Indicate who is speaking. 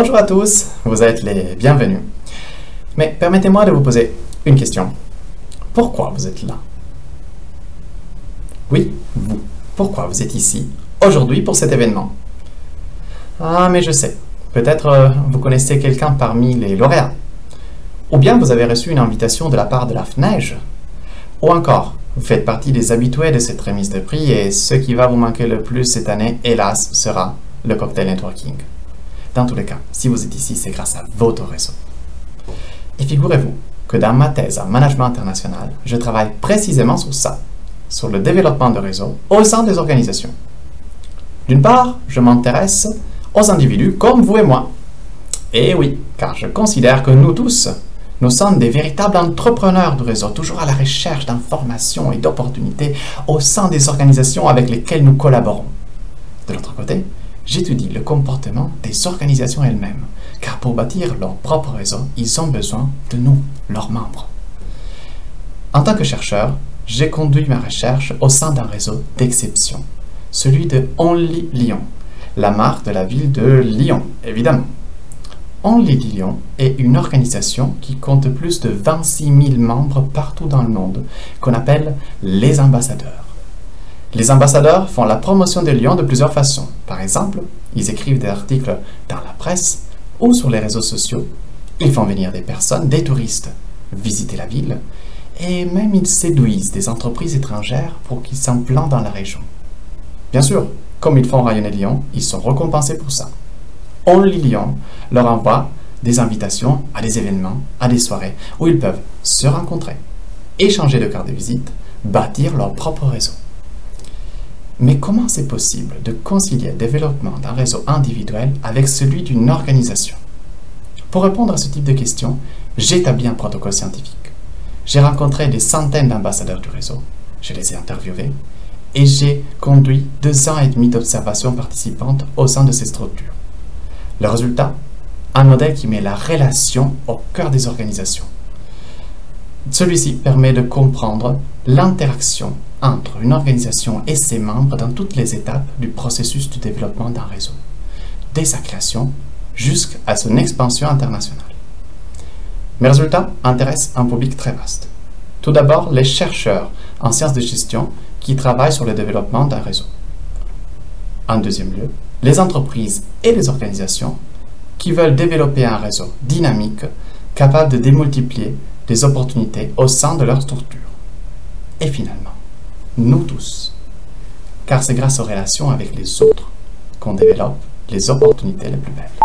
Speaker 1: Bonjour à tous, vous êtes les bienvenus. Mais permettez-moi de vous poser une question. Pourquoi vous êtes là? Oui, vous. Pourquoi vous êtes ici, aujourd'hui, pour cet événement? Ah, mais je sais. Peut-être euh, vous connaissez quelqu'un parmi les lauréats. Ou bien vous avez reçu une invitation de la part de la FNEIGE. Ou encore, vous faites partie des habitués de cette remise de prix et ce qui va vous manquer le plus cette année, hélas, sera le cocktail networking. Dans tous les cas, si vous êtes ici, c'est grâce à votre réseau. Et figurez-vous que dans ma thèse en management international, je travaille précisément sur ça, sur le développement de réseaux au sein des organisations. D'une part, je m'intéresse aux individus comme vous et moi. Et oui, car je considère que nous tous, nous sommes des véritables entrepreneurs du réseau, toujours à la recherche d'informations et d'opportunités au sein des organisations avec lesquelles nous collaborons. De l'autre côté, j'étudie le comportement des organisations elles-mêmes, car pour bâtir leur propre réseau, ils ont besoin de nous, leurs membres. En tant que chercheur, j'ai conduit ma recherche au sein d'un réseau d'exception, celui de Only Lyon, la marque de la ville de Lyon, évidemment. Only Lyon est une organisation qui compte plus de 26 000 membres partout dans le monde, qu'on appelle les ambassadeurs. Les ambassadeurs font la promotion de Lyon de plusieurs façons. Par exemple, ils écrivent des articles dans la presse ou sur les réseaux sociaux. Ils font venir des personnes, des touristes, visiter la ville. Et même ils séduisent des entreprises étrangères pour qu'ils s'implantent dans la région. Bien sûr, comme ils font rayonner Lyon, ils sont récompensés pour ça. Only Lyon leur envoie des invitations à des événements, à des soirées, où ils peuvent se rencontrer, échanger de cartes de visite, bâtir leur propre réseau. Mais comment c'est possible de concilier le développement d'un réseau individuel avec celui d'une organisation? Pour répondre à ce type de questions, j'ai établi un protocole scientifique. J'ai rencontré des centaines d'ambassadeurs du réseau, je les ai interviewés, et j'ai conduit deux ans et demi d'observation participantes au sein de ces structures. Le résultat? Un modèle qui met la relation au cœur des organisations. Celui-ci permet de comprendre l'interaction entre une organisation et ses membres dans toutes les étapes du processus de développement d'un réseau, dès sa création jusqu'à son expansion internationale. Mes résultats intéressent un public très vaste. Tout d'abord, les chercheurs en sciences de gestion qui travaillent sur le développement d'un réseau. En deuxième lieu, les entreprises et les organisations qui veulent développer un réseau dynamique capable de démultiplier des opportunités au sein de leur structure. Et finalement, nous tous. Car c'est grâce aux relations avec les autres qu'on développe les opportunités les plus belles.